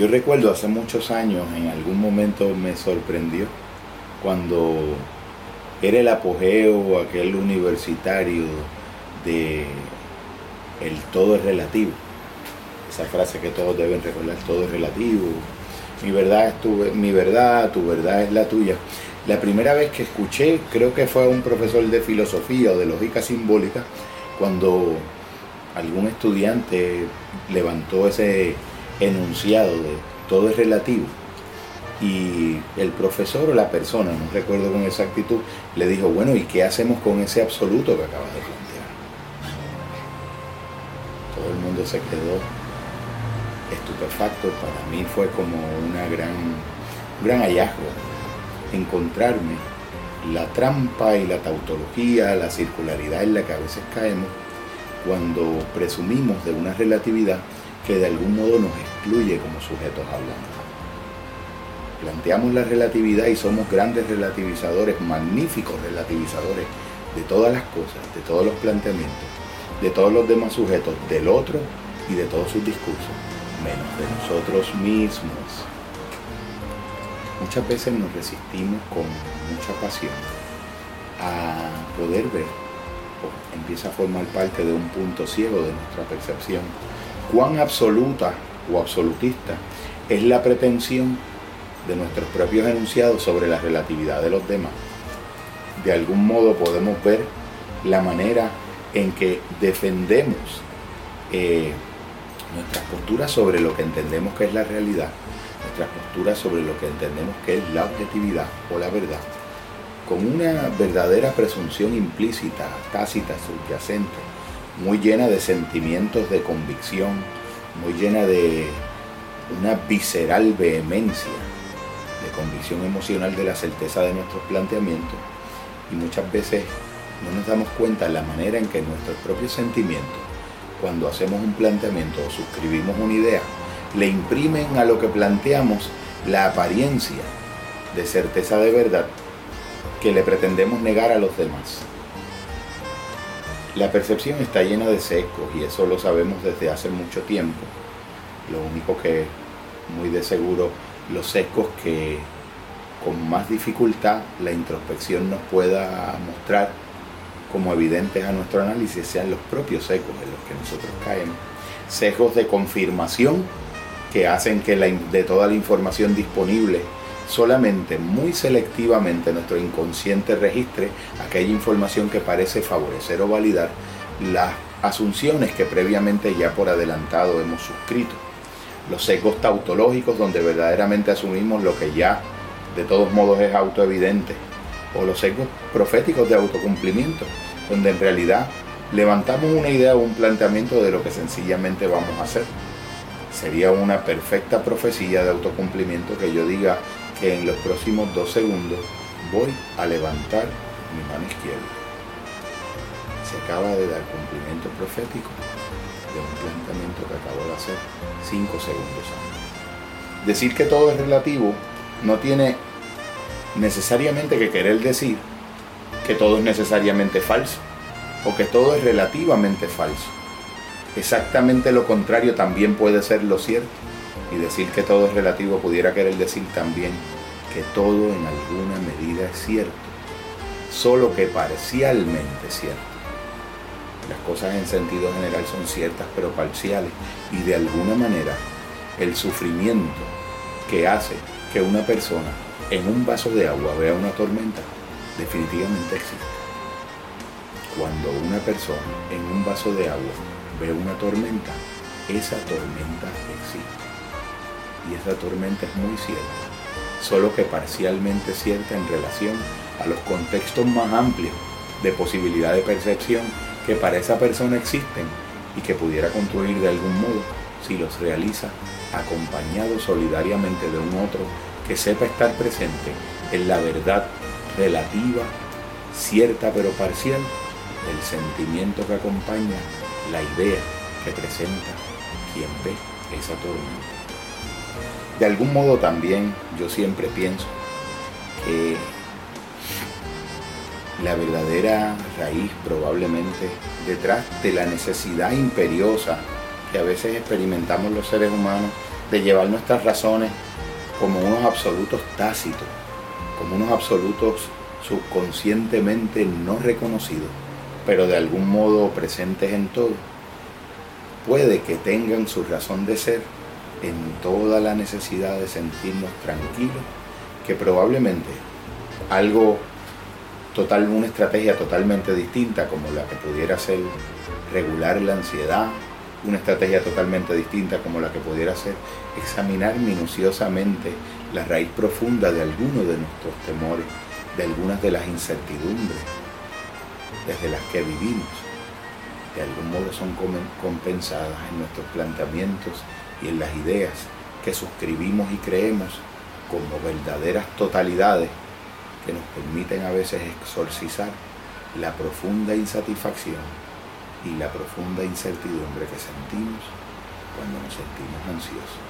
Yo recuerdo hace muchos años, en algún momento me sorprendió cuando era el apogeo aquel universitario de el todo es relativo. Esa frase que todos deben recordar, todo es relativo. Mi verdad es tu, mi verdad, tu verdad es la tuya. La primera vez que escuché, creo que fue un profesor de filosofía o de lógica simbólica, cuando algún estudiante levantó ese enunciado de todo es relativo. Y el profesor o la persona, no recuerdo con exactitud, le dijo, bueno, ¿y qué hacemos con ese absoluto que acabas de plantear? Todo el mundo se quedó estupefacto. Para mí fue como una gran, un gran hallazgo encontrarme la trampa y la tautología, la circularidad en la que a veces caemos cuando presumimos de una relatividad que de algún modo nos excluye como sujetos hablando. Planteamos la relatividad y somos grandes relativizadores, magníficos relativizadores de todas las cosas, de todos los planteamientos, de todos los demás sujetos, del otro y de todos sus discursos, menos de nosotros mismos. Muchas veces nos resistimos con mucha pasión a poder ver o empieza a formar parte de un punto ciego de nuestra percepción cuán absoluta o absolutista es la pretensión de nuestros propios enunciados sobre la relatividad de los demás. De algún modo podemos ver la manera en que defendemos eh, nuestras posturas sobre lo que entendemos que es la realidad, nuestras posturas sobre lo que entendemos que es la objetividad o la verdad, con una verdadera presunción implícita, tácita, subyacente, muy llena de sentimientos de convicción, muy llena de una visceral vehemencia, de convicción emocional de la certeza de nuestros planteamientos y muchas veces no nos damos cuenta de la manera en que nuestros propios sentimientos, cuando hacemos un planteamiento o suscribimos una idea, le imprimen a lo que planteamos la apariencia de certeza de verdad que le pretendemos negar a los demás. La percepción está llena de secos y eso lo sabemos desde hace mucho tiempo. Lo único que muy de seguro los secos que con más dificultad la introspección nos pueda mostrar como evidentes a nuestro análisis sean los propios secos en los que nosotros caemos. Sesgos de confirmación que hacen que de toda la información disponible solamente muy selectivamente nuestro inconsciente registre aquella información que parece favorecer o validar las asunciones que previamente ya por adelantado hemos suscrito. Los sesgos tautológicos donde verdaderamente asumimos lo que ya de todos modos es autoevidente. O los sesgos proféticos de autocumplimiento, donde en realidad levantamos una idea o un planteamiento de lo que sencillamente vamos a hacer. Sería una perfecta profecía de autocumplimiento que yo diga, que en los próximos dos segundos voy a levantar mi mano izquierda. Se acaba de dar cumplimiento profético de un planteamiento que acabo de hacer cinco segundos antes. Decir que todo es relativo no tiene necesariamente que querer decir que todo es necesariamente falso o que todo es relativamente falso. Exactamente lo contrario también puede ser lo cierto y decir que todo es relativo pudiera querer decir también que todo en alguna medida es cierto, solo que parcialmente cierto. Las cosas en sentido general son ciertas pero parciales y de alguna manera el sufrimiento que hace que una persona en un vaso de agua vea una tormenta definitivamente existe. Cuando una persona en un vaso de agua ve una tormenta, esa tormenta existe. Y esa tormenta es muy cierta solo que parcialmente cierta en relación a los contextos más amplios de posibilidad de percepción que para esa persona existen y que pudiera construir de algún modo si los realiza acompañado solidariamente de un otro que sepa estar presente en la verdad relativa, cierta pero parcial, del sentimiento que acompaña la idea que presenta quien ve esa tormenta. De algún modo también yo siempre pienso que la verdadera raíz probablemente detrás de la necesidad imperiosa que a veces experimentamos los seres humanos de llevar nuestras razones como unos absolutos tácitos, como unos absolutos subconscientemente no reconocidos, pero de algún modo presentes en todo, puede que tengan su razón de ser en toda la necesidad de sentirnos tranquilos, que probablemente algo total, una estrategia totalmente distinta como la que pudiera ser regular la ansiedad, una estrategia totalmente distinta como la que pudiera ser examinar minuciosamente la raíz profunda de algunos de nuestros temores, de algunas de las incertidumbres desde las que vivimos. De algún modo son compensadas en nuestros planteamientos y en las ideas que suscribimos y creemos como verdaderas totalidades que nos permiten a veces exorcizar la profunda insatisfacción y la profunda incertidumbre que sentimos cuando nos sentimos ansiosos.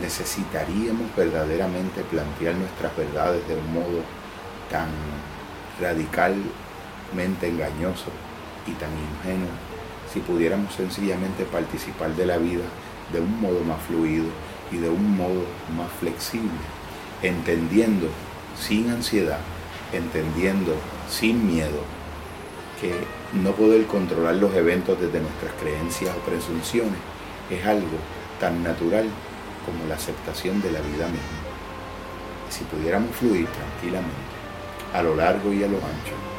Necesitaríamos verdaderamente plantear nuestras verdades de un modo tan radicalmente engañoso y tan ingenuo si pudiéramos sencillamente participar de la vida de un modo más fluido y de un modo más flexible, entendiendo sin ansiedad, entendiendo sin miedo que no poder controlar los eventos desde nuestras creencias o presunciones es algo tan natural como la aceptación de la vida misma. si pudiéramos fluir tranquilamente a lo largo y a lo ancho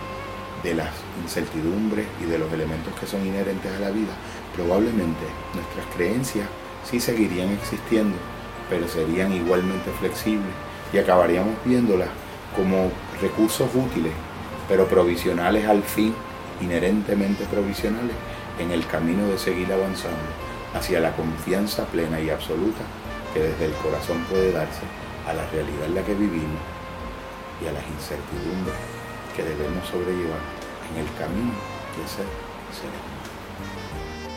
de las incertidumbres y de los elementos que son inherentes a la vida, probablemente nuestras creencias sí seguirían existiendo, pero serían igualmente flexibles y acabaríamos viéndolas como recursos útiles, pero provisionales al fin, inherentemente provisionales, en el camino de seguir avanzando hacia la confianza plena y absoluta que desde el corazón puede darse a la realidad en la que vivimos y a las incertidumbres que debemos sobrellevar en el camino de ser seres.